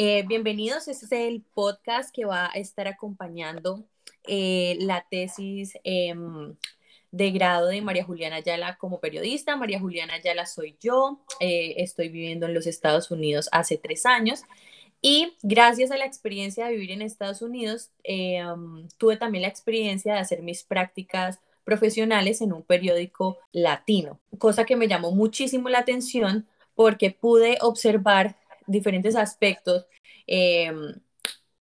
Eh, bienvenidos, este es el podcast que va a estar acompañando eh, la tesis em, de grado de María Juliana Ayala como periodista. María Juliana Ayala soy yo, eh, estoy viviendo en los Estados Unidos hace tres años y gracias a la experiencia de vivir en Estados Unidos, em, tuve también la experiencia de hacer mis prácticas profesionales en un periódico latino, cosa que me llamó muchísimo la atención porque pude observar diferentes aspectos em,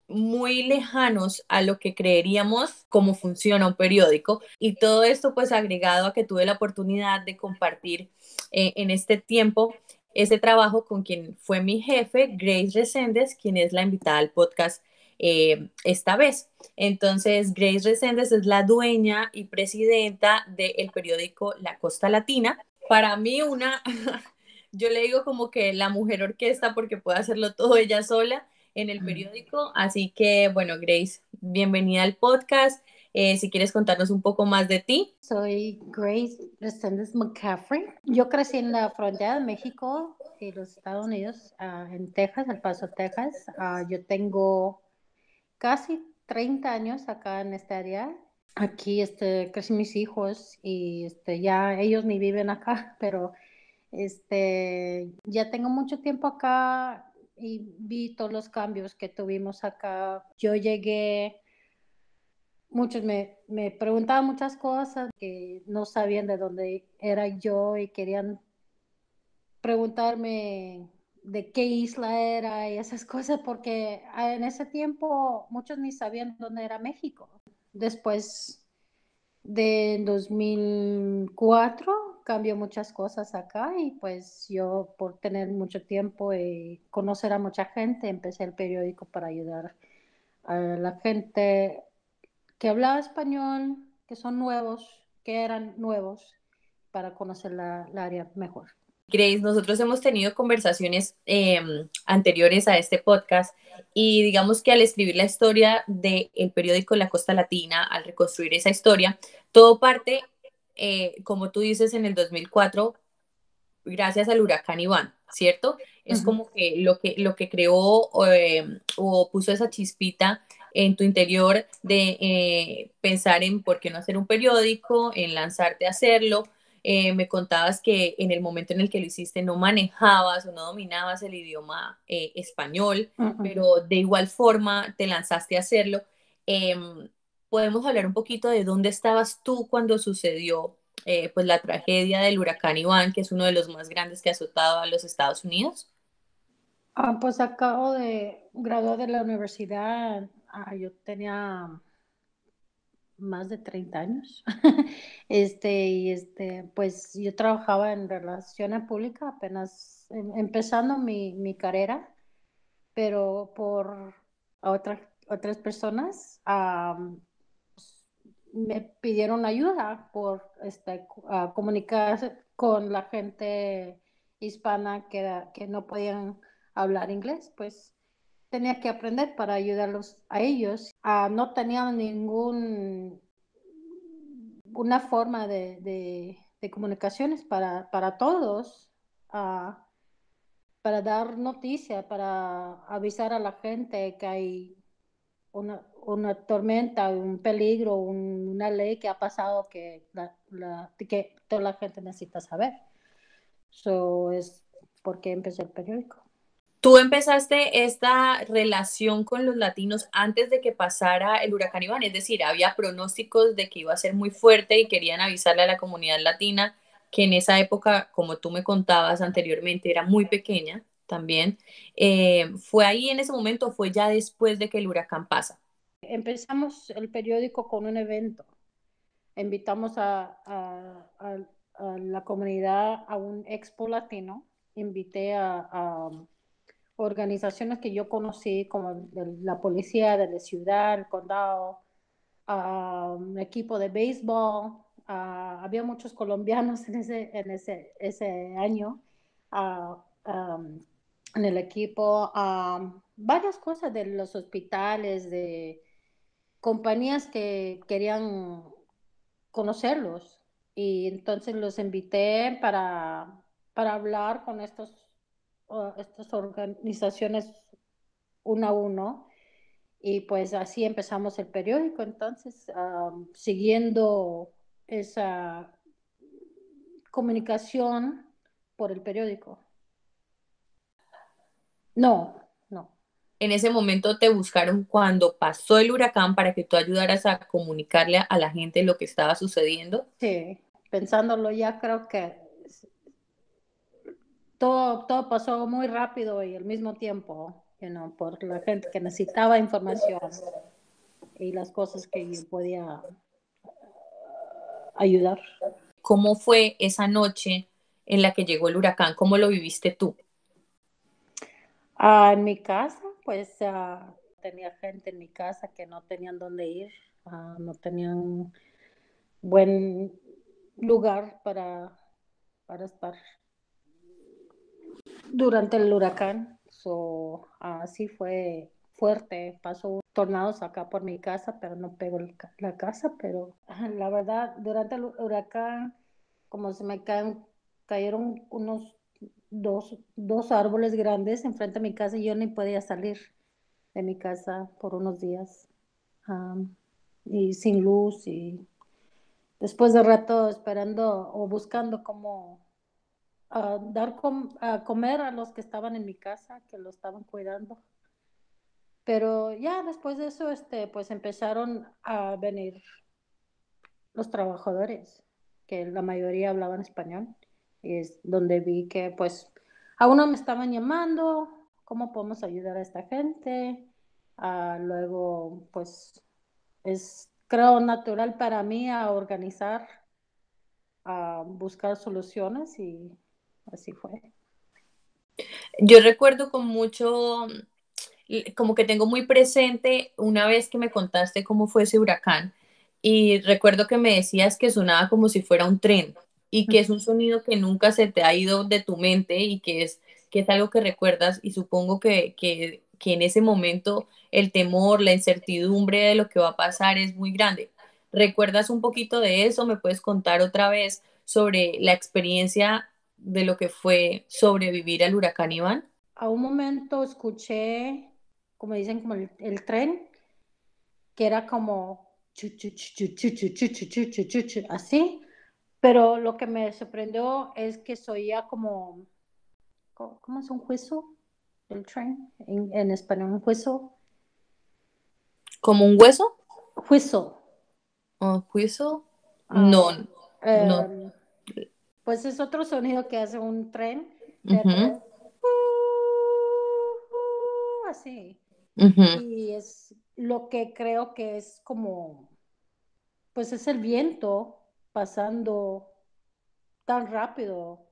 muy lejanos a lo que creeríamos cómo funciona un periódico y todo esto pues agregado a que tuve la oportunidad de compartir eh, en este tiempo ese trabajo con quien fue mi jefe, Grace Reséndez, quien es la invitada al podcast eh, esta vez. Entonces, Grace Reséndez es la dueña y presidenta del periódico La Costa Latina. Para mí, una yo le digo como que la mujer orquesta porque puede hacerlo todo ella sola en el periódico. Así que, bueno, Grace, bienvenida al podcast. Eh, si quieres contarnos un poco más de ti. Soy Grace Resendes McCaffrey. Yo crecí en la frontera de México y los Estados Unidos, ah, en Texas, El Paso, Texas. Ah, yo tengo casi 30 años acá en esta área. Aquí este, crecí mis hijos y este, ya ellos ni viven acá, pero este, ya tengo mucho tiempo acá y vi todos los cambios que tuvimos acá. Yo llegué, muchos me, me preguntaban muchas cosas que no sabían de dónde era yo y querían preguntarme de qué isla era y esas cosas, porque en ese tiempo muchos ni sabían dónde era México. Después de 2004 cambió muchas cosas acá y pues yo por tener mucho tiempo y conocer a mucha gente empecé el periódico para ayudar a la gente que hablaba español, que son nuevos, que eran nuevos, para conocer la, área mejor. Grace, nosotros hemos tenido conversaciones em, anteriores a este podcast y digamos que al escribir la historia del periódico La Costa Latina, al reconstruir esa historia, todo parte eh, como tú dices, en el 2004, gracias al huracán Iván, ¿cierto? Es como que lo que, lo que creó em, o puso esa chispita en tu interior de eh, pensar en por qué no hacer un periódico, en lanzarte a hacerlo. Eh, me contabas que en el momento en el que lo hiciste no manejabas o no dominabas el idioma español, pero de igual forma te lanzaste a hacerlo. Em, podemos hablar un poquito de dónde estabas tú cuando sucedió eh, pues la tragedia del huracán Iván, que es uno de los más grandes que ha azotado a los Estados Unidos? Ah, pues acabo de graduar de la universidad. Ah, yo tenía más de 30 años. este, y este, pues yo trabajaba en relaciones públicas apenas em, empezando mi, mi carrera, pero por otras otras personas me pidieron ayuda por este, comunicarse con la gente hispana que, no podían hablar inglés, pues tenía que aprender para ayudarlos a ellos. Ah, no tenían ningún una forma de, comunicaciones para, para todos, ah, para dar noticia, para avisar a la gente que hay una, una tormenta, un peligro, una ley que ha pasado que, la, que toda la gente necesita saber. Eso es porque empecé el periódico. Tú empezaste esta relación con los latinos antes de que pasara el huracán Iván, es decir, había pronósticos de que iba a ser muy fuerte y querían avisarle a la comunidad latina que en esa época, como tú me contabas anteriormente, era muy pequeña también. Eh, ¿Fue ahí en ese momento o fue ya después de que el huracán pasa? Empezamos el periódico con un evento. Invitamos a, a, la comunidad a un expo latino. Invité a, organizaciones que yo conocí, como la policía de la ciudad, el condado, a un equipo de béisbol. había muchos colombianos en ese, en ese, ese año en el equipo, varias cosas de los hospitales, de compañías que querían conocerlos. Y entonces los invité para, para hablar con estos, estas organizaciones uno a uno. Y pues así empezamos el periódico, entonces, siguiendo esa comunicación por el periódico. No, no. En ese momento te buscaron cuando pasó el huracán para que tú ayudaras a comunicarle a la gente lo que estaba sucediendo. Sí, pensándolo ya creo que todo, todo pasó muy rápido y al mismo tiempo, you por la gente que necesitaba información y las cosas que yo podía ayudar. ¿Cómo fue esa noche en la que llegó el huracán? ¿Cómo lo viviste tú? Ah, en mi casa, pues ah, tenía gente en mi casa que no tenían dónde ir, ah, no tenían buen lugar para, para estar durante el huracán. So, así fue fuerte. Pasó tornados acá por mi casa, pero no pegó la casa. Pero la verdad, durante el huracán, como se me caen, cayeron unos dos, dos árboles grandes enfrente de mi casa y yo ni podía salir de mi casa por unos días. y sin luz y después de rato esperando o buscando cómo dar a comer a los que estaban en mi casa, que lo estaban cuidando. Pero ya después de eso, este, pues empezaron a venir los trabajadores, que la mayoría hablaban español, es donde vi que pues a uno me estaban llamando, ¿cómo podemos ayudar a esta gente? Ah, luego, pues es, creo, natural para mí a organizar, a buscar soluciones y así fue. Yo recuerdo con mucho, como que tengo muy presente una vez que me contaste cómo fue ese huracán y recuerdo que me decías que sonaba como si fuera un tren y que es un sonido que nunca se te ha ido de tu mente y que es, que es algo que recuerdas y supongo que, que, que en ese momento el temor, la incertidumbre de lo que va a pasar es muy grande. ¿Recuerdas un poquito de eso? ¿Me puedes contar otra vez sobre la experiencia de lo que fue sobrevivir al huracán Iván? A un momento escuché, como dicen, como el, tren, que era como así, pero lo que me sorprendió es que se oía como, ¿cómo es un juicio? El tren, en, español, un juicio. ¿Como un hueso? Juicio. ¿Un juicio? no, no pues es otro sonido que hace un tren. así. Y es lo que creo que es como, pues es el viento pasando tan rápido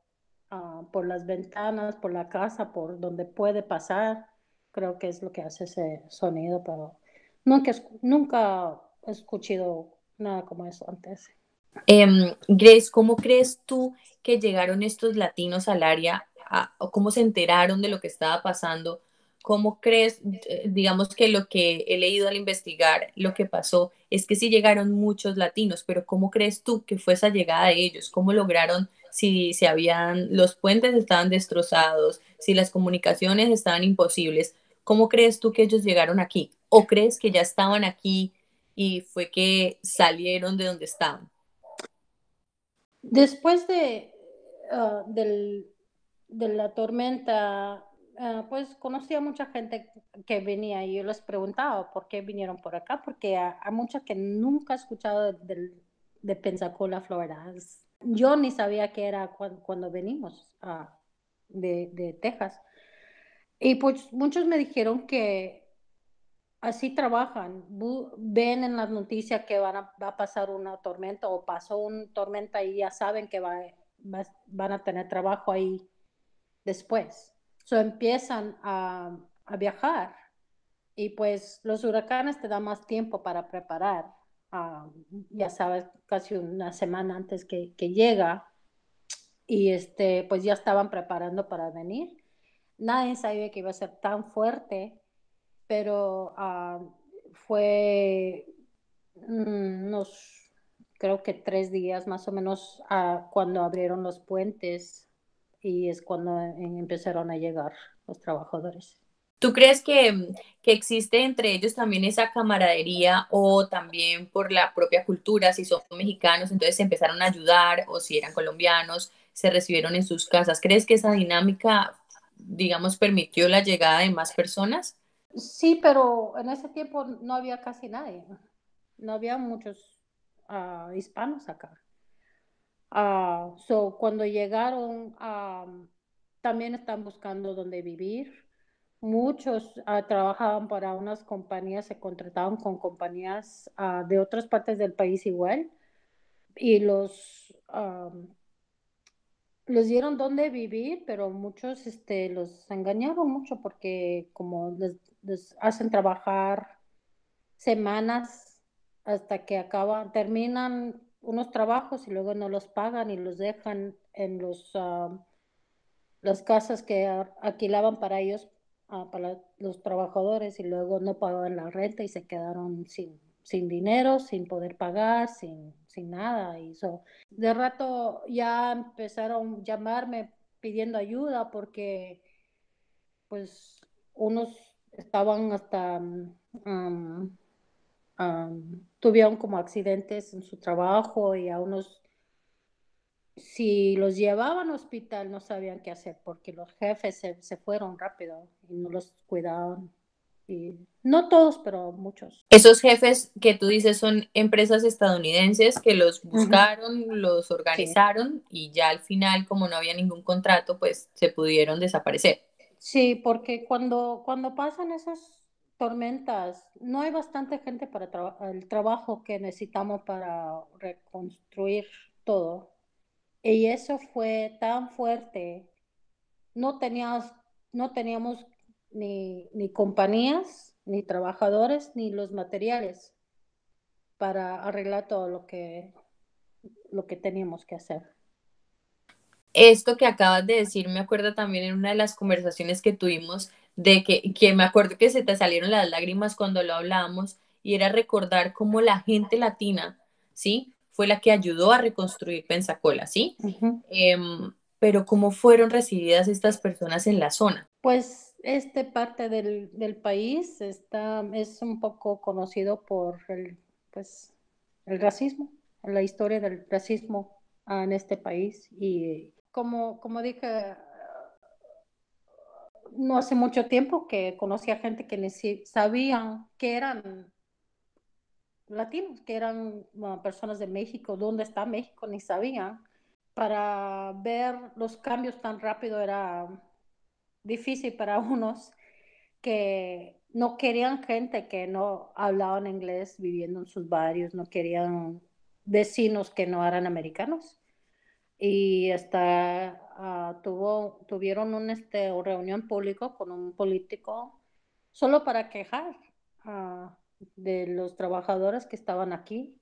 ah, por las ventanas, por la casa, por donde puede pasar. Creo que es lo que hace ese sonido, pero nunca, nunca he escuchado nada como eso antes. Eh, Grace, ¿cómo crees tú que llegaron estos latinos al área? o ¿Cómo se enteraron de lo que estaba pasando? ¿Cómo crees, eh, digamos que lo que he leído al investigar, lo que pasó es que sí llegaron muchos latinos, pero ¿cómo crees tú que fue esa llegada de ellos? ¿Cómo lograron, si se habían, los puentes estaban destrozados, si las comunicaciones estaban imposibles? ¿Cómo crees tú que ellos llegaron aquí? ¿O crees que ya estaban aquí y fue que salieron de donde estaban? Después de, ah, de la tormenta, ah, pues conocí a mucha gente que venía y yo les preguntaba por qué vinieron por acá, porque hay mucha que nunca he escuchado de, Pensacola, Florida. Yo ni sabía que era cuando, venimos ah, de, Texas. Y pues muchos me dijeron que así trabajan. Ven en las noticias que va a pasar una tormenta o pasó una tormenta y ya saben que va, van a tener trabajo ahí después. So empiezan a, a, viajar y pues los huracanes te dan más tiempo para preparar. Ah, ya sabes, casi una semana antes que, que llega y este, pues ya estaban preparando para venir. Nadie sabía que iba a ser tan fuerte pero ah, fue mm, unos, creo que tres días más o menos ah, cuando abrieron los puentes y es cuando empezaron a llegar los trabajadores. ¿Tú crees que, que, existe entre ellos también esa camaradería o también por la propia cultura, si son mexicanos, entonces se empezaron a ayudar o si eran colombianos, se recibieron en sus casas? ¿Crees que esa dinámica, digamos, permitió la llegada de más personas? Sí, pero en ese tiempo no había casi nadie, no había muchos uh, hispanos acá. Uh, so, cuando llegaron, uh, también están buscando dónde vivir. Muchos trabajaban para unas compañías, se contrataban con compañías de otras partes del país igual. Y los les dieron dónde vivir, pero muchos este, los engañaron mucho porque como les, les hacen trabajar semanas hasta que acaban, terminan unos trabajos y luego no los pagan y los dejan en los las casas que alquilaban para ellos, para los trabajadores y luego no pagaban la renta y se quedaron sin, sin dinero, sin poder pagar, sin, sin nada. Y de rato ya empezaron a llamarme pidiendo ayuda porque pues unos estaban hasta, um, tuvieron como accidentes en su trabajo y a unos si los llevaban al hospital no sabían qué hacer porque los jefes se, se fueron rápido y no los cuidaban no todos, pero muchos. Esos jefes que tú dices son empresas estadounidenses que los buscaron, los organizaron y ya al final, como no había ningún contrato, pues se pudieron desaparecer. Sí, porque cuando, cuando pasan esas tormentas, no hay bastante gente para el trabajo que necesitamos para reconstruir todo. Y eso fue tan fuerte. No teníamos, no teníamos ni, ni compañías, ni trabajadores, ni los materiales para arreglar todo lo que, lo que teníamos que hacer. Esto que acabas de decir me acuerdo también en una de las conversaciones que tuvimos de que, que me acuerdo que se te salieron las lágrimas cuando lo hablábamos y era recordar cómo la gente latina, ¿sí? Fue la que ayudó a reconstruir Pensacola, ¿sí? Em, pero cómo fueron recibidas estas personas en la zona. Pues este parte del, del, país está, es un poco conocido por el, pues, el racismo, la historia del racismo en este país. Y como, como dije, no hace mucho tiempo que conocí a gente que ni sabían que eran latinos, que eran personas de México, dónde está México, ni sabían. Para ver los cambios tan rápido era difícil para unos que no querían gente que no hablaban inglés viviendo en sus barrios, no querían vecinos que no eran americanos. Y hasta ah, tuvo, tuvieron un, este, reunión pública con un político solo para quejar uh, de los trabajadores que estaban aquí.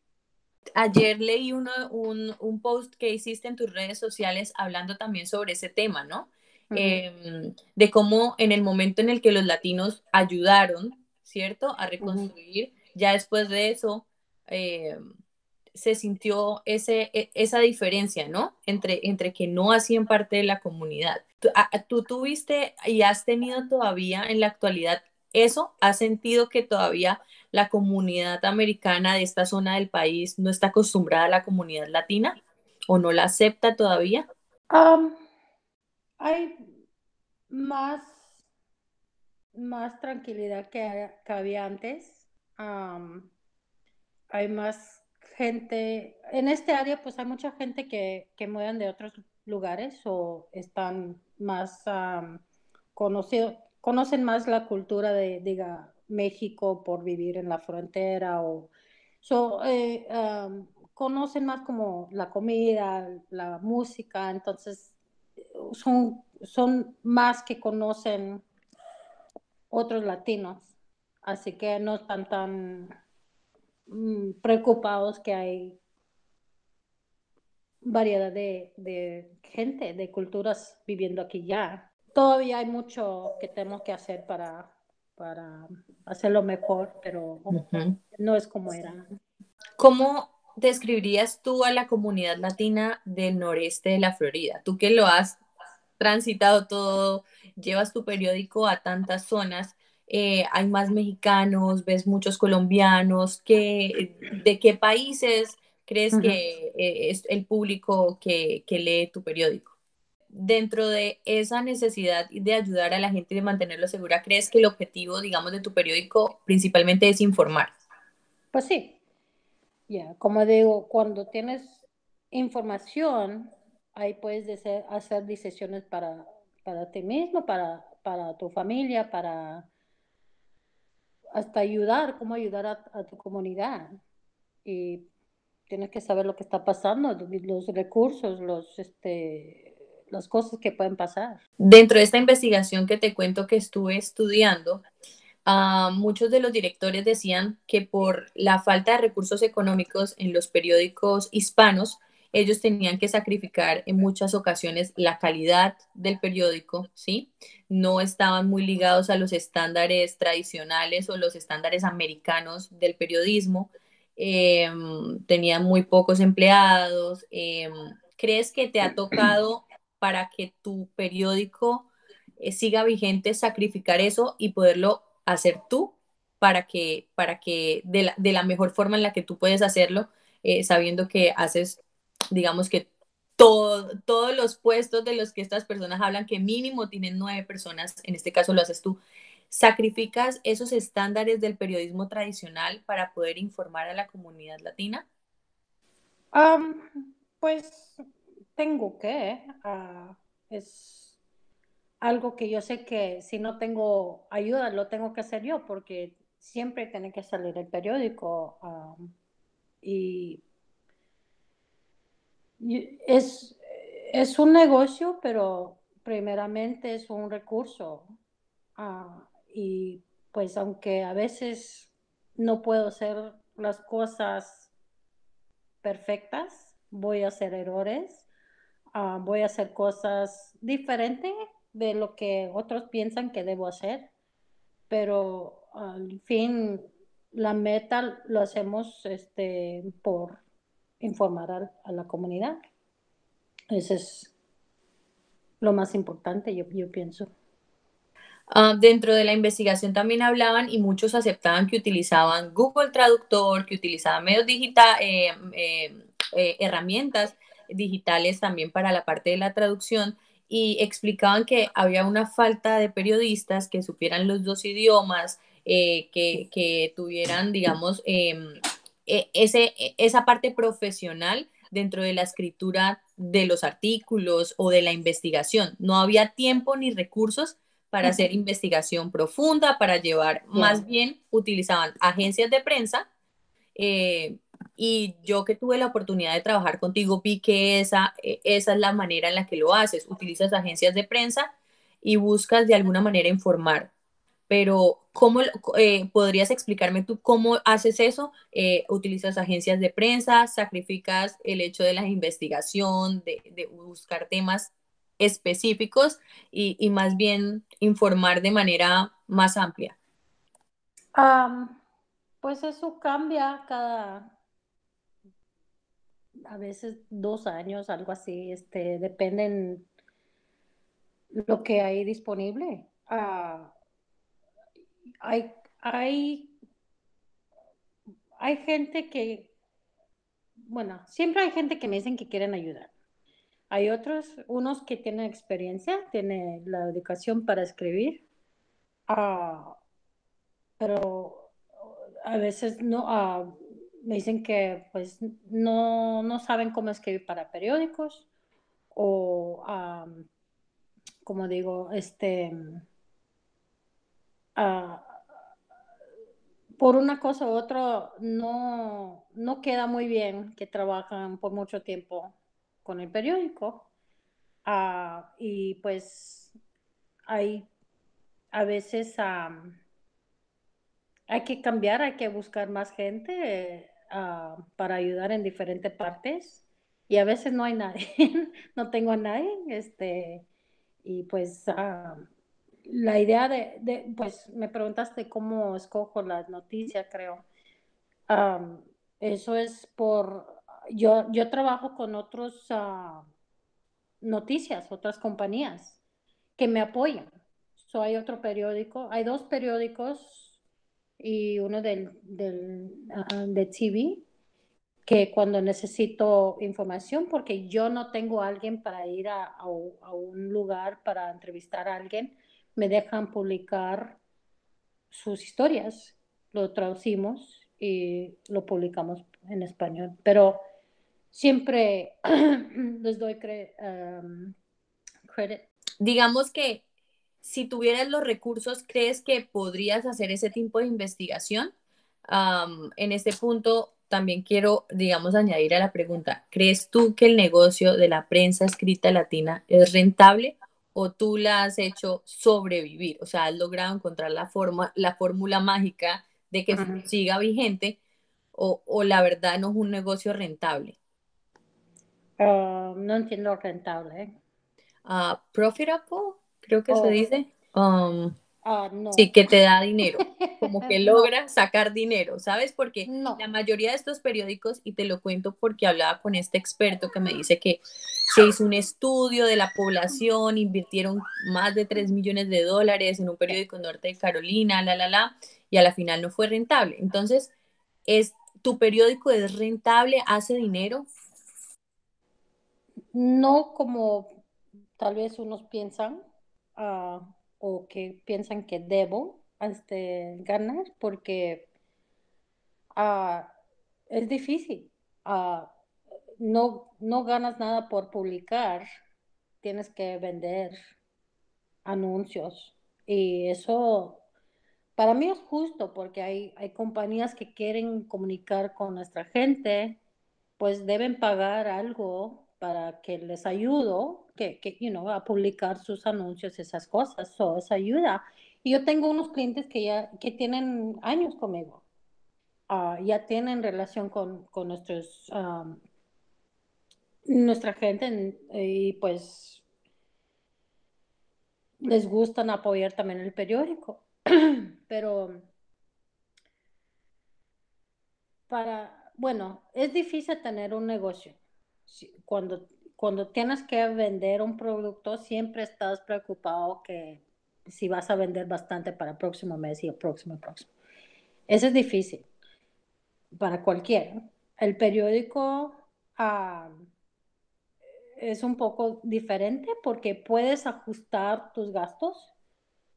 Ayer leí uno, un, un post que hiciste en tus redes sociales hablando también sobre ese tema, ¿no? Em, de cómo en el momento en el que los latinos ayudaron, ¿cierto?, a reconstruir, ya después de eso em, se sintió ese, e, esa diferencia, ¿no? Entre, entre que no hacían parte de la comunidad. ¿Tú, tuviste y has tenido todavía en la actualidad eso? ¿Has sentido que todavía la comunidad americana de esta zona del país no está acostumbrada a la comunidad latina o no la acepta todavía? hay más, más tranquilidad que, había antes. hay más gente, en este área pues hay mucha gente que, que mueven de otros lugares o están más conocidos, conocen más la cultura de, diga, México por vivir en la frontera o eh, conocen más como la comida, la música, entonces son, son más que conocen otros latinos, así que no están tan preocupados que hay variedad de, de, gente, de culturas viviendo aquí ya. Todavía hay mucho que tenemos que hacer para, para hacerlo mejor, pero no es como era. ¿Cómo describirías tú a la comunidad latina del noreste de la Florida? Tú que lo has transitado todo, llevas tu periódico a tantas zonas, eh, hay más mexicanos, ves muchos colombianos, ¿qué, ¿de qué países crees que eh, es el público que, que lee tu periódico? dentro de esa necesidad de ayudar a la gente y de mantenerlo segura, ¿crees que el objetivo, digamos, de tu periódico principalmente es informar? Pues sí. Ya, como digo, cuando tienes información, ahí puedes hacer, hacer decisiones para, para ti mismo, para, para tu familia, para hasta ayudar, cómo ayudar a, tu comunidad. Y tienes que saber lo que está pasando, los recursos, los, este, las cosas que pueden pasar. Dentro de esta investigación que te cuento que estuve estudiando, uh, muchos de los directores decían que por la falta de recursos económicos en los periódicos hispanos, ellos tenían que sacrificar en muchas ocasiones la calidad del periódico, ¿sí? No estaban muy ligados a los estándares tradicionales o los estándares americanos del periodismo. Eh, tenían muy pocos empleados. Eh, ¿Crees que te ha tocado para que tu periódico eh, siga vigente, sacrificar eso y poderlo hacer tú para que, para que de, la, mejor forma en la que tú puedes hacerlo, eh, sabiendo que haces, digamos que todo, todos los puestos de los que estas personas hablan, que mínimo tienen nueve personas, en este caso lo haces tú, ¿sacrificas esos estándares del periodismo tradicional para poder informar a la comunidad latina? pues tengo que, ah, es algo que yo sé que si no tengo ayuda lo tengo que hacer yo porque siempre tiene que salir el periódico y, es, es un negocio, pero primeramente es un recurso. Ah, y pues aunque a veces no puedo hacer las cosas perfectas, voy a hacer errores Ah, voy a hacer cosas diferentes de lo que otros piensan que debo hacer, pero al fin la meta lo hacemos este, por informar a, la comunidad. Eso es lo más importante, yo, yo pienso. Ah, dentro de la investigación también hablaban y muchos aceptaban que utilizaban Google Traductor, que utilizaban medios digitales, eh, eh, eh, herramientas digitales también para la parte de la traducción y explicaban que había una falta de periodistas que supieran los dos idiomas, eh, que, tuvieran, digamos, em, ese, esa parte profesional dentro de la escritura de los artículos o de la investigación. No había tiempo ni recursos para hacer investigación profunda, para llevar, más bien utilizaban agencias de prensa eh, y yo que tuve la oportunidad de trabajar contigo, vi que esa, e, esa es la manera en la que lo haces. Utilizas agencias de prensa y buscas de alguna manera informar. Pero, ¿cómo eh, podrías explicarme tú cómo haces eso? Eh, ¿Utilizas agencias de prensa? ¿Sacrificas el hecho de la investigación, de, buscar temas específicos y, más bien informar de manera más amplia? pues eso cambia cada, a veces dos años, algo así, este, dependen lo que hay disponible. Ah, hay, hay, hay gente que, bueno, siempre hay gente que me dicen que quieren ayudar. Hay otros, unos que tienen experiencia, tienen la educación para escribir, ah, pero a veces no, uh, me dicen que pues no, no saben cómo escribir para periódicos o, como digo, este, ah, por una cosa u otra no, no queda muy bien que trabajan por mucho tiempo con el periódico. Ah, y pues hay a veces hay que cambiar, hay que buscar más gente Ah, para ayudar en diferentes partes y a veces no hay nadie, no tengo a nadie, este, y pues ah, la idea de, pues me preguntaste cómo escojo las noticias, creo. eso es por, yo, yo trabajo con otros ah, noticias, otras compañías que me apoyan So, hay otro periódico, hay dos periódicos y uno del, del de TV que cuando necesito información, porque yo no tengo a alguien para ir a, a, un lugar para entrevistar a alguien, me dejan publicar sus historias, lo traducimos y lo publicamos en español. Pero siempre les doy credit. Digamos que si tuvieras los recursos, ¿crees que podrías hacer ese tipo de investigación? En este punto, también quiero, digamos, añadir a la pregunta, ¿crees tú que el negocio de la prensa escrita latina es rentable o tú la has hecho sobrevivir? O sea, has logrado encontrar la, forma, la fórmula mágica de que siga vigente o, o, la verdad no es un negocio rentable. Ah, no entiendo rentable. Uh, profitable, creo que se oh. dice. Um, Ah, sí, que te da dinero, como que logra sacar dinero, ¿sabes? Porque la mayoría de estos periódicos, y te lo cuento porque hablaba con este experto que me dice que se hizo un estudio de la población, invirtieron más de 3 millones de dólares en un periódico norte de Carolina, la, la, la, y a la final no fue rentable. Entonces, ¿es, ¿tu periódico es rentable, hace dinero? No como tal vez unos piensan. Uh o que piensan que debo este, ganar porque ah, es difícil. Ah, no, no ganas nada por publicar, tienes que vender anuncios. Y eso para mí es justo porque hay, hay compañías que quieren comunicar con nuestra gente, pues deben pagar algo para que les ayudo que, que you know, a publicar sus anuncios, esas cosas, eso es ayuda. Y yo tengo unos clientes que ya que tienen años conmigo, uh, ya tienen relación con, con nuestros, um, nuestra gente y pues les gustan apoyar también el periódico. Pero para, bueno, es difícil tener un negocio cuando, cuando tienes que vender un producto, siempre estás preocupado que si vas a vender bastante para el próximo mes y el próximo, el próximo. Eso es difícil para cualquiera. El periódico ah, es un poco diferente porque puedes ajustar tus gastos,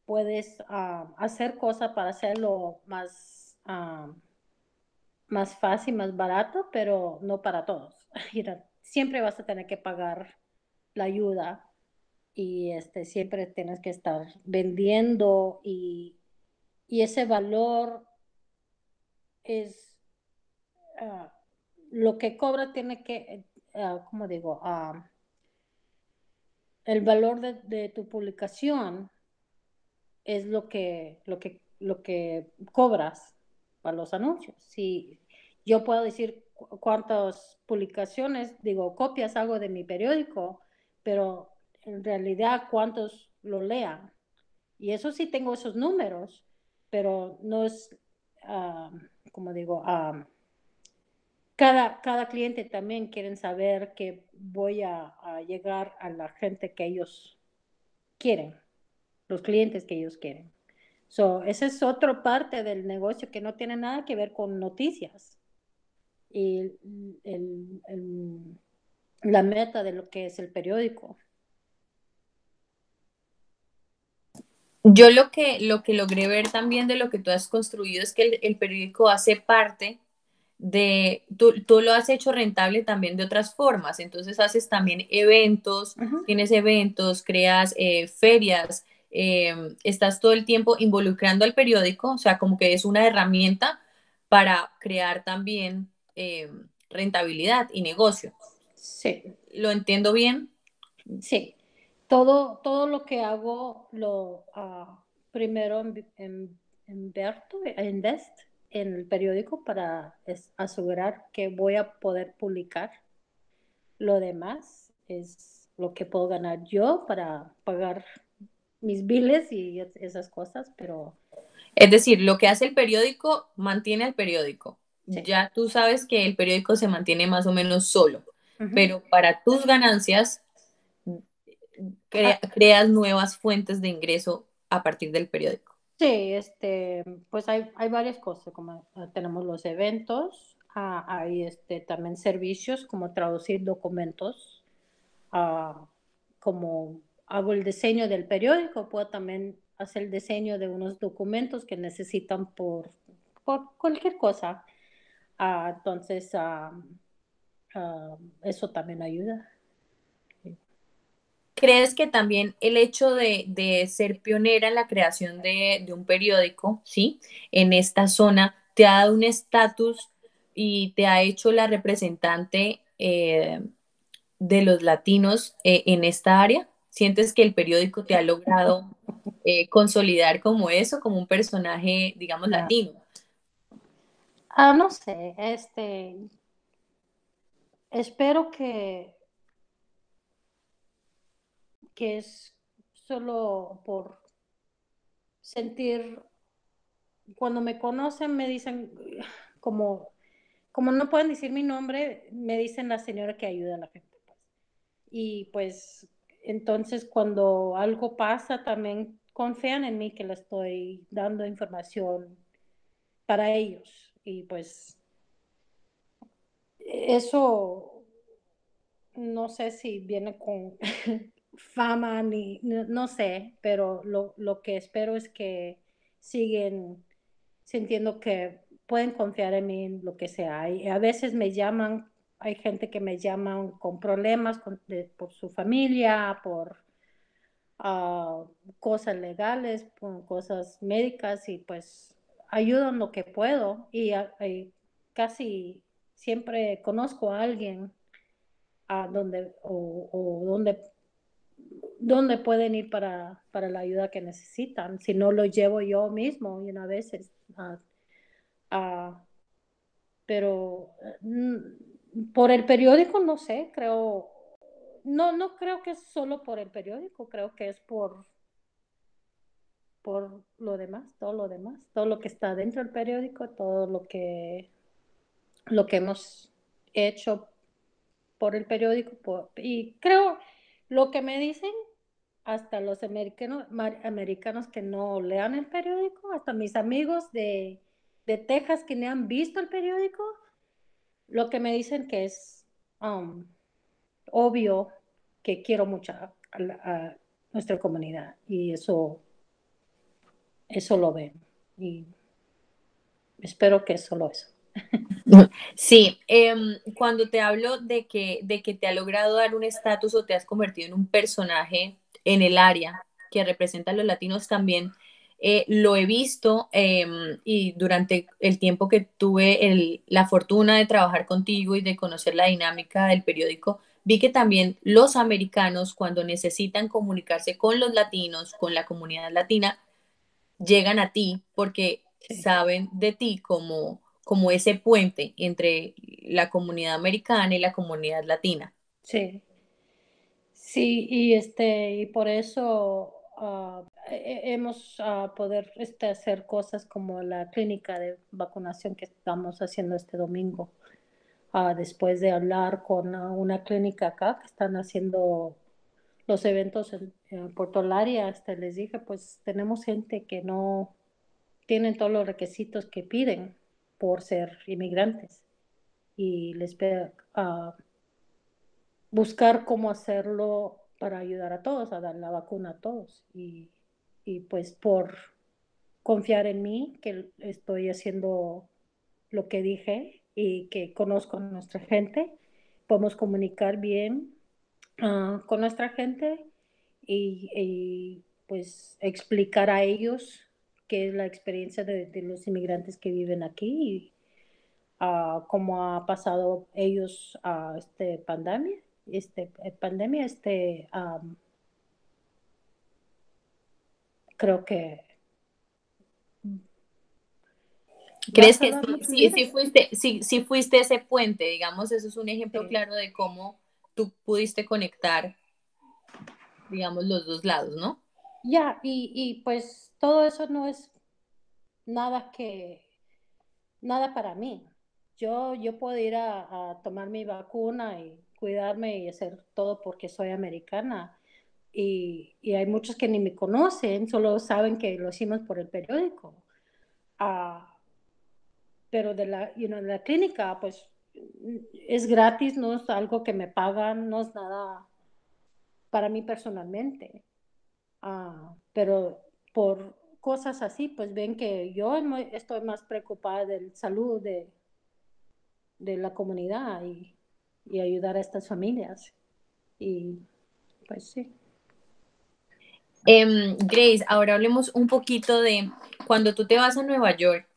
puedes ah, hacer cosas para hacerlo más, ah, más fácil, más barato, pero no para todos. siempre vas a tener que pagar la ayuda y este, siempre tienes que estar vendiendo y, ese valor es ah, lo que cobra tiene que, uh, ¿cómo digo? El valor de, tu publicación es lo que, lo que, lo que cobras para los anuncios. Si yo puedo decir cuántas publicaciones, digo, copias hago de mi periódico, pero en realidad cuántos lo lean. Y eso sí tengo esos números, pero no es, ah, como digo, uh, cada, cada cliente también quieren saber que voy a, llegar a la gente que ellos quieren, los clientes que ellos quieren. So, esa es otra parte del negocio que no tiene nada que ver con noticias y la meta de lo que es el periódico. Yo lo que, lo que logré ver también de lo que tú has construido es que el, periódico hace parte de, tú, tú, lo has hecho rentable también de otras formas, entonces haces también eventos, tienes eventos, creas eh, ferias, em, estás todo el tiempo involucrando al periódico, o sea, como que es una herramienta para crear también eh, rentabilidad y negocio. Sí. ¿Lo entiendo bien? Sí. Todo, todo lo que hago lo uh, primero en, invierto, invest en el periódico para asegurar que voy a poder publicar. Lo demás es lo que puedo ganar yo para pagar mis biles y esas cosas, pero... Es decir, lo que hace el periódico mantiene al periódico ya tú sabes que el periódico se mantiene más o menos solo, pero para tus ganancias ah. creas nuevas fuentes de ingreso a partir del periódico? Sí, este, pues hay, hay varias cosas, como ah, tenemos los eventos, ah, hay este, también servicios como traducir documentos, ah, como hago el diseño del periódico, puedo también hacer el diseño de unos documentos que necesitan por, cualquier cosa. entonces, eso también ayuda. ¿Crees que también el hecho de, ser pionera en la creación de, un periódico, ¿sí? En esta zona, te ha dado un estatus y te ha hecho la representante eh, de los latinos eh, en esta área? ¿Sientes que el periódico te ha logrado eh, consolidar como eso, como un personaje, digamos, latino? Ah, no sé, este, espero que que es solo por sentir, cuando me conocen me dicen, como, como no pueden decir mi nombre, me dicen la señora que ayuda a la gente. Pues. Y pues entonces cuando algo pasa también confían en mí que le estoy dando información para ellos. Y pues eso no sé si viene con fama ni no, sé, pero lo, lo, que espero es que siguen sintiendo que pueden confiar en mí lo que sea. Y a veces me llaman, hay gente que me llaman con problemas por su familia, por uh, cosas legales, por cosas médicas y pues ayudo en lo que puedo y, casi siempre conozco a alguien a donde o, o donde dónde pueden ir para, la ayuda que necesitan, si no lo llevo yo mismo y una veces. Ah, ah, pero mm, por el periódico no sé, creo, no, no creo que es solo por el periódico, creo que es por, por lo demás, todo lo demás, todo lo que está dentro del periódico, todo lo que, lo que hemos hecho por el periódico, y creo, lo que me dicen hasta los americanos, americanos que no lean el periódico, hasta mis amigos de, Texas que no han visto el periódico, lo que me dicen que es um, obvio que quiero mucho a, nuestra comunidad y eso, eso lo ven. Y espero que solo eso. Sí, em, cuando te hablo de que, de que te ha logrado dar un estatus o te has convertido en un personaje en el área que representa a los latinos también. Eh, lo he visto em, y durante el tiempo que tuve la fortuna de trabajar contigo y de conocer la dinámica del periódico, vi que también los americanos cuando necesitan comunicarse con los latinos, con la comunidad latina, llegan a ti porque saben de ti como, como ese puente entre la comunidad americana y la comunidad latina. Sí, Sí, y este, y por eso uh, hemos uh, poder este, hacer cosas como la clínica de vacunación que estamos haciendo este domingo. Uh, después de hablar con una clínica acá que están haciendo los eventos en, en Puerto Laria, este, les dije, pues tenemos gente que no tienen todos los requisitos que piden por ser inmigrantes. Y les uh, buscar cómo hacerlo para ayudar a todos, a dar la vacuna a todos. Y, pues por confiar en mí, que estoy haciendo lo que dije y que conozco a nuestra gente, podemos comunicar bien ah, con nuestra gente y, pues explicar a ellos qué es la experiencia de, los inmigrantes que viven aquí y uh, cómo ha pasado ellos a esta pandemia este, eh, pandemia, este, creo que... ¿Crees que sí, sí, fuiste, sí, fuiste ese puente? Digamos, eso es un ejemplo claro de cómo tú pudiste conectar, digamos, los dos lados, ¿no? Ya, y, y pues todo eso no es nada que, nada para mí. Yo, yo puedo ir a tomar mi vacuna y cuidarme y hacer todo porque soy americana, y, y, hay muchos que ni me conocen, solo saben que lo hicimos por el periódico. Uh, pero de la, you know, de la clínica, pues es gratis, no es algo que me pagan, no es nada para mí personalmente. Uh, pero por cosas así, pues ven que yo estoy más preocupada del salud de, de la comunidad y, y ayudar a estas familias. Y pues sí. Um, Grace, ahora hablemos un poquito de cuando tú te vas a Nueva York,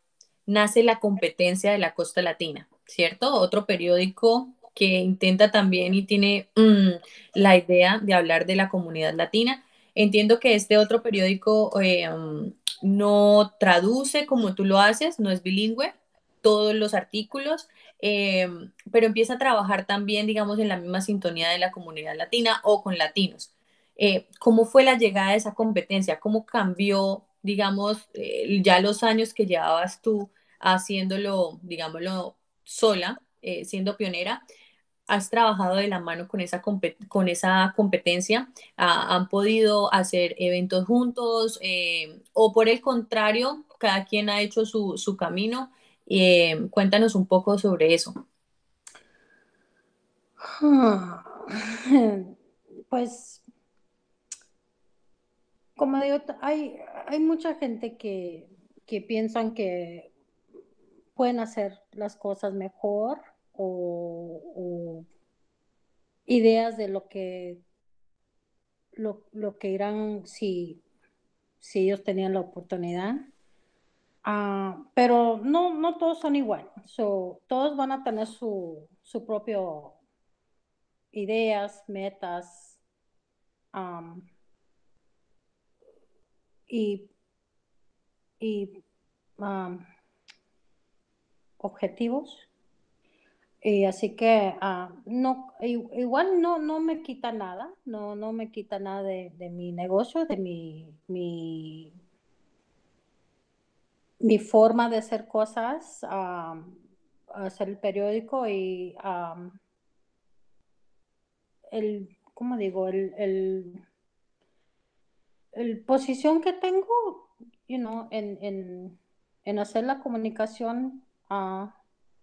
nace la competencia de la costa latina, ¿cierto? Otro periódico que intenta también y tiene um, la idea de hablar de la comunidad latina. Entiendo que este otro periódico um, no traduce como tú lo haces, no es bilingüe, todos los artículos, eh, pero empieza a trabajar también, digamos, en la misma sintonía de la comunidad latina o con latinos. Eh, ¿Cómo fue la llegada de esa competencia? ¿Cómo cambió, digamos, eh, ya los años que llevabas tú haciéndolo, digámoslo, sola, eh, siendo pionera? ¿Has trabajado de la mano con esa, con esa competencia? ¿Han podido hacer eventos juntos? Eh, ¿O por el contrario, cada quien ha hecho su, su camino? Eh, cuéntanos un poco sobre eso. Pues como digo, hay, hay mucha gente que, que piensan que pueden hacer las cosas mejor o, ideas de lo que lo, lo, que irán si, si ellos tenían la oportunidad. Uh, pero no, no todos son igual. So, todos van a tener su, su propio ideas, metas. Y, y objetivos. Y así que uh, no, igual no, no me quita nada, no, no me quita nada de, de mi negocio, de mi, mi, mi, forma de hacer cosas, um, hacer el periódico y el, ¿cómo digo? El, el posición que tengo, you know, en, en, en hacer la comunicación uh,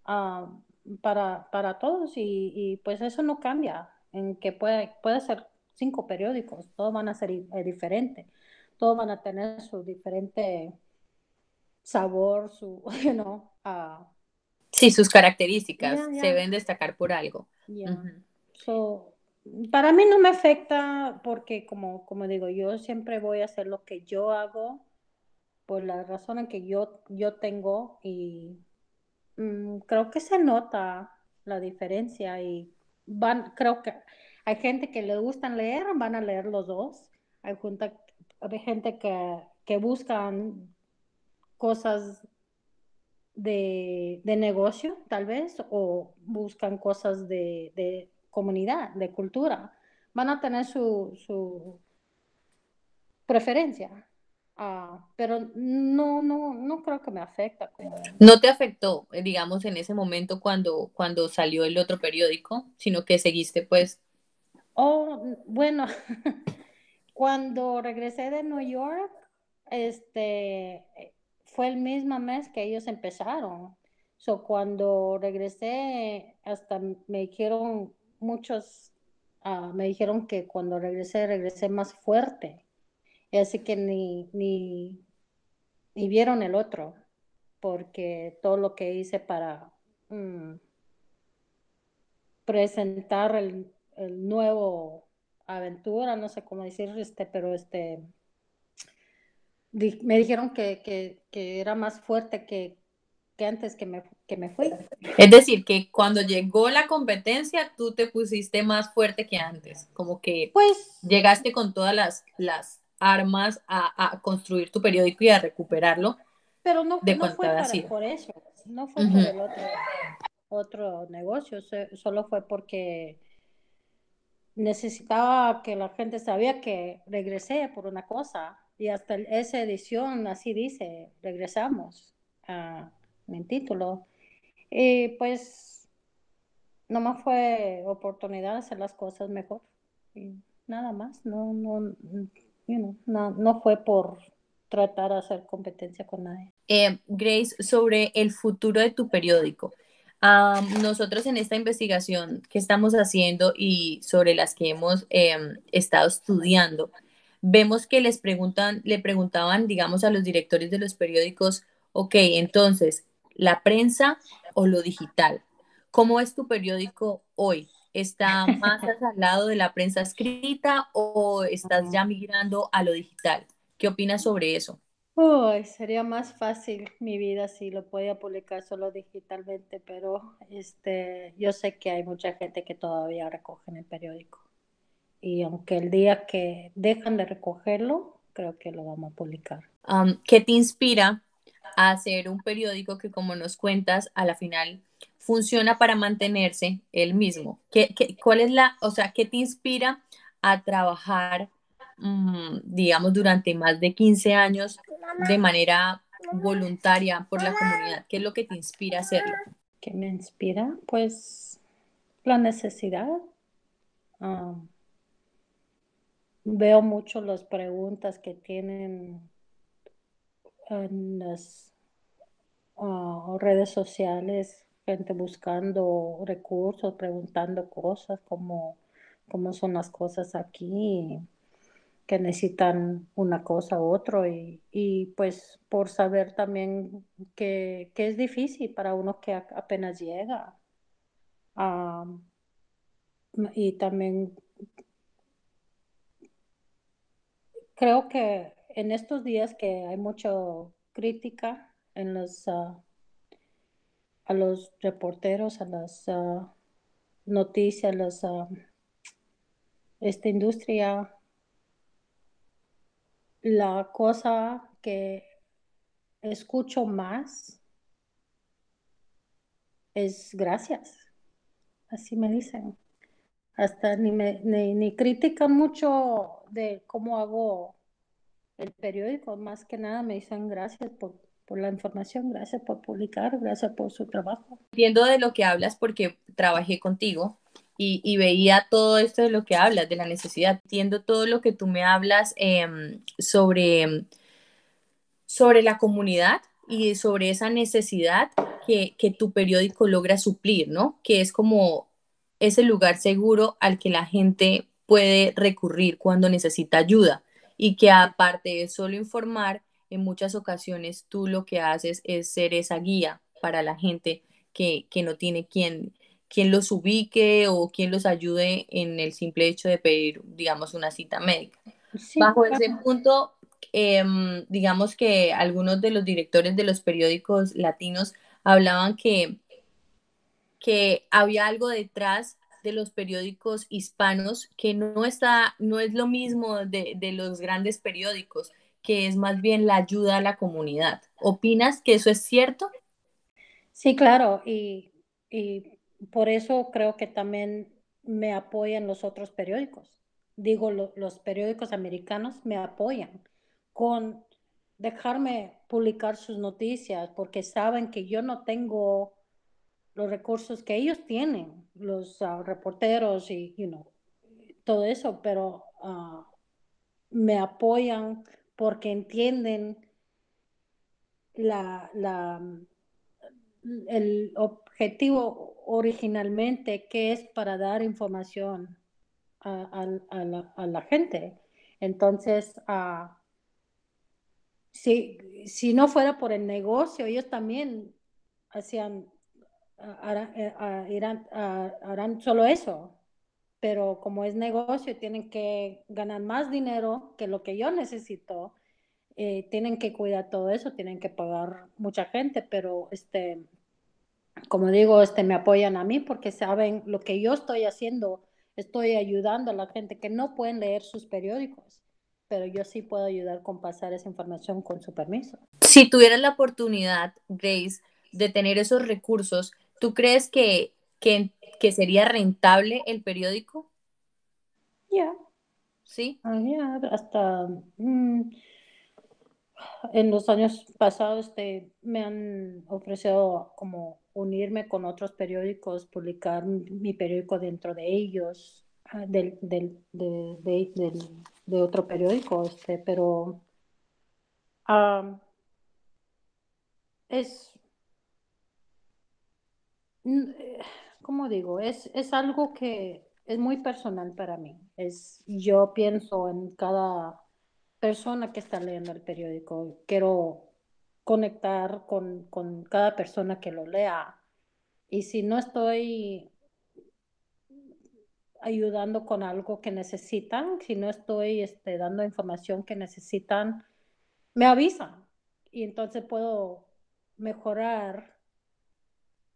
uh, para, para todos y, y, pues eso no cambia, en que puede, puede ser cinco periódicos, todos van a ser diferentes, todos van a tener su diferente sabor, su, you know, uh, sí, sus características yeah, yeah. se deben destacar por algo. Yeah. Uh -huh. so, para mí no me afecta porque, como, como digo, yo siempre voy a hacer lo que yo hago por la razón en que yo, yo tengo y mmm, creo que se nota la diferencia y van, creo que hay gente que le gustan leer, van a leer los dos. Hay, junta, hay gente que, que buscan cosas de, de, negocio, tal vez, o buscan cosas de, de comunidad, de cultura, van a tener su, su preferencia. Uh, pero no, no, no creo que me afecta. No te afectó, eh, digamos, en ese momento cuando, cuando salió el otro periódico, sino que seguiste pues. Oh, bueno, cuando regresé de New York, este, fue el mismo mes que ellos empezaron. So, cuando regresé, hasta me dijeron, muchos uh, me dijeron que cuando regresé, regresé más fuerte. Y así que ni, ni, ni, vieron el otro, porque todo lo que hice para mm, presentar el, el, nuevo aventura, no sé cómo decir, este, pero este, me dijeron que, que, que era más fuerte que, que antes que me, que me fui. Es decir, que cuando llegó la competencia, tú te pusiste más fuerte que antes, como que pues, llegaste con todas las, las armas a, a construir tu periódico y a recuperarlo. Pero no, de no fue para, por eso, no fue uh -huh. por el otro, otro negocio, solo fue porque necesitaba que la gente sabía que regresé por una cosa y hasta esa edición así dice, regresamos. Uh, mi título. Y pues nomás fue oportunidad de hacer las cosas mejor. Y nada más, no, no, no, no fue por tratar de hacer competencia con nadie. Eh, Grace, sobre el futuro de tu periódico. nosotros en esta investigación que estamos haciendo y sobre las que hemos em, estado estudiando, vemos que les preguntan, le preguntaban, digamos, a los directores de los periódicos, ok, entonces, ¿la prensa o lo digital? ¿Cómo es tu periódico hoy? ¿Está más al lado de la prensa escrita o estás ya migrando a lo digital? ¿Qué opinas sobre eso? sería más fácil mi vida si lo podía publicar solo digitalmente, pero este, yo sé que hay mucha gente que todavía recoge en el periódico. Y aunque el día que dejan de recogerlo, creo que lo vamos a publicar. ¿Qué te inspira a hacer un periódico que, como nos cuentas, a la final funciona para mantenerse el mismo? ¿Qué, cuál es la, o sea, qué te inspira a trabajar, mm, digamos, durante más de 15 años de manera voluntaria por la comunidad? ¿Qué es lo que te inspira a hacerlo? ¿Qué me inspira? Pues la necesidad. Veo mucho las preguntas que tienen en las ah, redes sociales gente buscando recursos, preguntando cosas, como cómo son las cosas aquí, que necesitan una cosa u otro, y, y pues por saber también que, que, es difícil para uno que apenas llega. y también creo que en estos días que hay mucha crítica en los uh, a los reporteros, a las ah, noticias, las, uh, esta industria, la cosa que escucho más es gracias. Así me dicen. Hasta ni, me, ni, ni critican mucho de cómo hago el periódico, más que nada me dicen gracias por por la información, gracias por publicar, gracias por su trabajo. Entiendo de lo que hablas porque trabajé contigo y, y, veía todo esto de lo que hablas, de la necesidad. Entiendo todo lo que tú me hablas eh, sobre, sobre la comunidad y sobre esa necesidad que, que tu periódico logra suplir, ¿no? Que es como ese lugar seguro al que la gente puede recurrir cuando necesita ayuda y que aparte de solo informar, en muchas ocasiones tú lo que haces es ser esa guía para la gente que, no tiene quien, quien los ubique o quien los ayude en el simple hecho de pedir, digamos, una cita médica. Bajo ese punto, em, digamos que algunos de los directores de los periódicos latinos hablaban que, que había algo detrás de los periódicos hispanos que no está, no es lo mismo de, de los grandes periódicos que es más bien la ayuda a la comunidad. ¿Opinas que eso es cierto? Sí, claro, y, por eso creo que también me apoyan los otros periódicos. Digo, los periódicos americanos me apoyan con dejarme publicar sus noticias porque saben que yo no tengo los recursos que ellos tienen, los ah, reporteros y todo eso, pero ah, me apoyan porque entienden la, el objetivo originalmente que es para dar información a, la, gente. Entonces, uh, si, si, no fuera por el negocio, ellos también hacían, eh, harán solo eso, pero como es negocio, tienen que ganar más dinero que lo que yo necesito. Eh, tienen que cuidar todo eso, tienen que pagar mucha gente, pero este, como digo, este, me apoyan a mí porque saben lo que yo estoy haciendo, estoy ayudando a la gente que no pueden leer sus periódicos, pero yo sí puedo ayudar con pasar esa información con su permiso. Si tuvieras la oportunidad, Grace, de tener esos recursos, ¿tú crees que, que que sería rentable el periódico? Ya. ¿Sí? Ah, hasta mm, en los años pasados este, me han ofrecido como unirme con otros periódicos, publicar mi periódico dentro de ellos. del, del, de, otro periódico, este, pero es, ¿cómo digo? Es, es algo que es muy personal para mí. Es, yo pienso en cada persona que está leyendo el periódico. Quiero conectar con, con cada persona que lo lea. Y si no estoy ayudando con algo que necesitan, si no estoy este, dando información que necesitan, me avisan y entonces puedo mejorar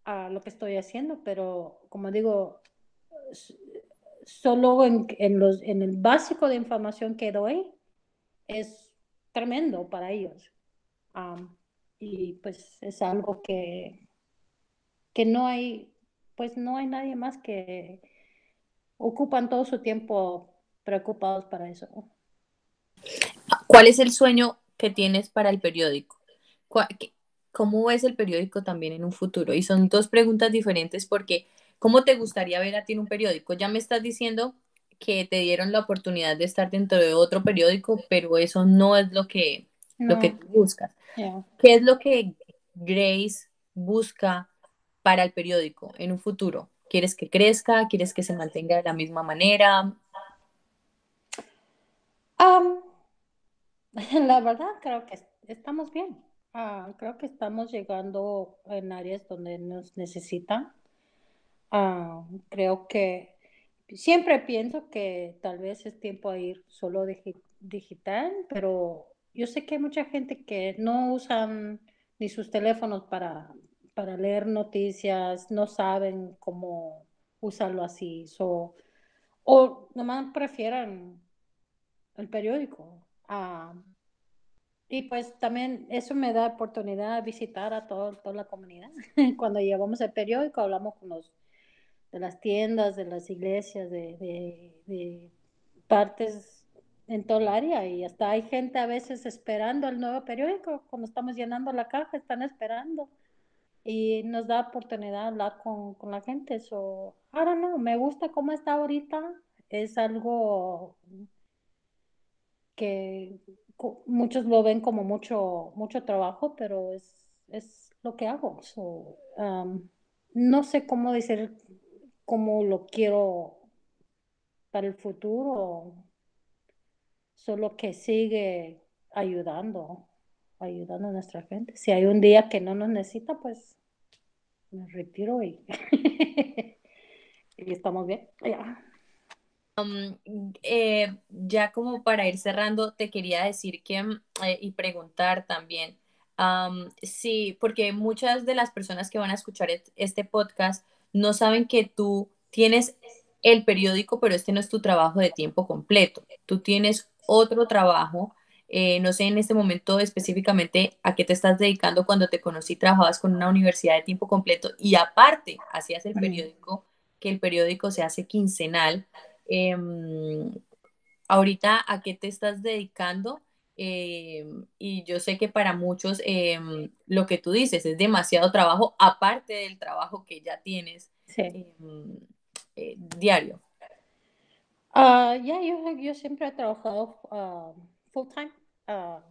a lo que estoy haciendo, pero como digo, solo en, en, los, en el básico de información que doy es tremendo para ellos. y pues es algo que, que no hay, pues no hay nadie más que ocupan todo su tiempo preocupados para eso. ¿Cuál es el sueño que tienes para el periódico? ¿Cómo es el periódico también en un futuro? Y son dos preguntas diferentes porque ¿cómo te gustaría ver a ti en un periódico? Ya me estás diciendo que te dieron la oportunidad de estar dentro de otro periódico, pero eso no es lo que, lo que buscas. ¿Qué es lo que Grace busca para el periódico en un futuro? ¿Quieres que crezca? ¿Quieres que se mantenga de la misma manera? la verdad, creo que estamos bien. Ah, creo que estamos llegando en áreas donde nos necesitan. Ah, creo que siempre pienso que tal vez es tiempo a ir solo digital, pero yo sé que hay mucha gente que no usan ni sus teléfonos para para leer noticias, no saben cómo usarlo así. o nomás prefieren el periódico. Ah, y pues también eso me da oportunidad de visitar a todo, toda la comunidad. Cuando llevamos el periódico hablamos con los de las tiendas, de las iglesias, de, de partes en todo el área y hasta hay gente a veces esperando el nuevo periódico. Cuando estamos llenando la caja, están esperando y nos da oportunidad de hablar con, con la gente. So, I don't know, me gusta cómo está ahorita. Es algo que muchos lo ven como mucho, mucho trabajo, pero es, es lo que hago. So, um, no sé cómo decir cómo lo quiero para el futuro, solo que sigue ayudando, ayudando a nuestra gente. Si hay un día que no nos necesita, pues me retiro y, estamos bien. Um, eh, ya como para ir cerrando, te quería decir que mm, eh, y preguntar también, um, sí, porque muchas de las personas que van a escuchar este podcast no saben que tú tienes el periódico, pero este no es tu trabajo de tiempo completo. Tú tienes otro trabajo eh, no sé en este momento específicamente a qué te estás dedicando cuando te conocí, trabajabas con una universidad de tiempo completo y aparte hacías el periódico, que el periódico se hace quincenal. Em, ahorita, ¿a qué te estás dedicando? Em, y yo sé que para muchos em, lo que tú dices es demasiado trabajo, aparte del trabajo que ya tienes eh, diario. Ah, ya, yo, siempre he trabajado ah, full time ah,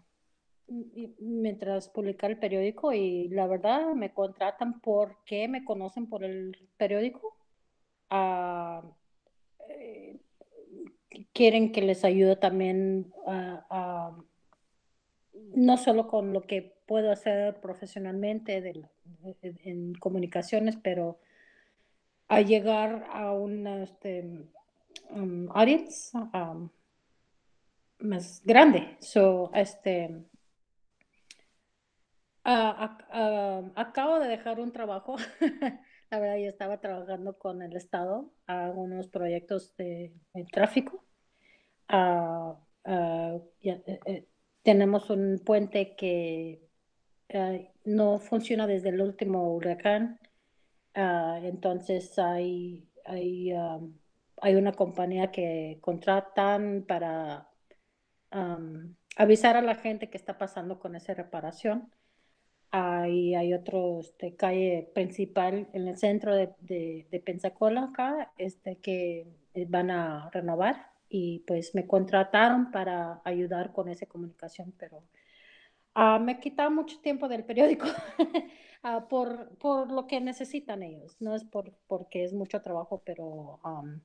mientras publicar el periódico y la verdad me contratan porque me conocen por el periódico. Quieren que les ayude también no solo con lo que puedo hacer profesionalmente en comunicaciones, pero a llegar a una este, um, audience, um, más grande. So, este, acabo de dejar un trabajo. Yo estaba trabajando con el Estado a unos proyectos de, tráfico. Uh, tenemos un puente que no funciona desde el último huracán. entonces hay, hay, hay una compañía que contratan para avisar a la gente que está pasando con esa reparación. Ahí hay otro este, calle principal en el centro de, de, Pensacola acá, este, que van a renovar y pues me contrataron para ayudar con esa comunicación, pero uh, me quitado mucho tiempo del periódico uh, por, por, lo que necesitan ellos, no es por, porque es mucho trabajo, pero um,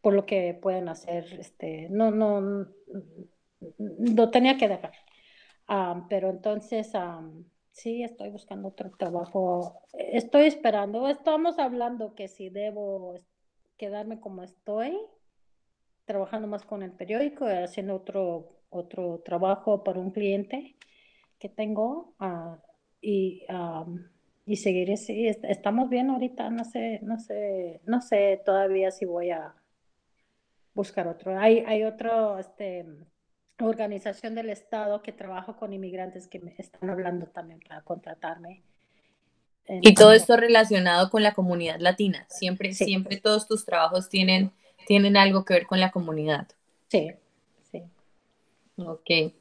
por lo que pueden hacer, este, no, no, lo tenía que dejar. Um, pero entonces, um, sí, estoy buscando otro trabajo. Estoy esperando, estamos hablando que si debo quedarme como estoy, trabajando más con el periódico, haciendo otro, otro trabajo para un cliente que tengo uh, y, um, y seguir así. Estamos bien ahorita, no sé, no sé, no sé todavía si voy a buscar otro. Hay, hay otro, este, organización del Estado que trabajo con inmigrantes que me están hablando también para contratarme. Y todo esto relacionado con la comunidad latina. Siempre, siempre todos tus trabajos tienen, tienen algo que ver con la comunidad. Sí, sí. Ok.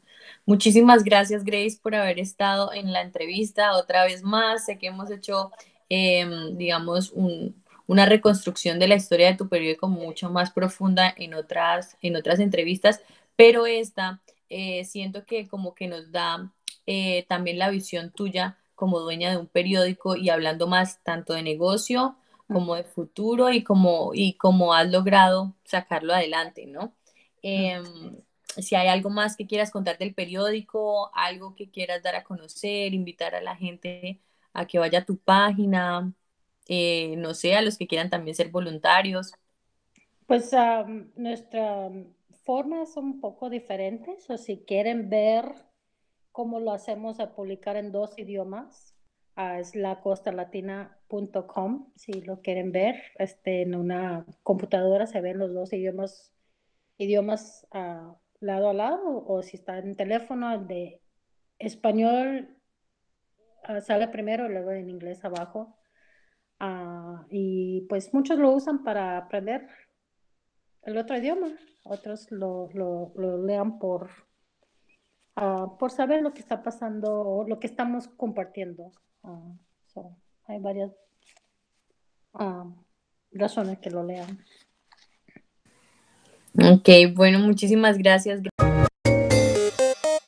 Muchísimas gracias, Grace, por haber estado en la entrevista otra vez más. Sé que hemos hecho, em, digamos, un, una reconstrucción de la historia de tu periódico mucho más profunda en otras, en otras entrevistas, pero esta eh, siento que como que nos da eh, también la visión tuya como dueña de un periódico y hablando más tanto de negocio como de futuro y como, y como has logrado sacarlo adelante, ¿no? Em, si hay algo más que quieras contar del periódico, algo que quieras dar a conocer, invitar a la gente a que vaya a tu página, eh, no sé, a los que quieran también ser voluntarios? Pues nuestra forma es un poco diferentes, o si quieren ver cómo lo hacemos a publicar en dos idiomas, uh, es lacostalatina.com, si lo quieren ver, este, en una computadora se ven los dos idiomas, idiomas uh, lado a lado, o si está en teléfono de español sale primero luego en inglés abajo. Ah, y pues muchos lo usan para aprender el otro idioma, otros lo, lo, lean por, uh, por saber lo que está pasando o lo que estamos compartiendo. Uh, hay varias razones que lo lean. Ok, bueno, muchísimas gracias.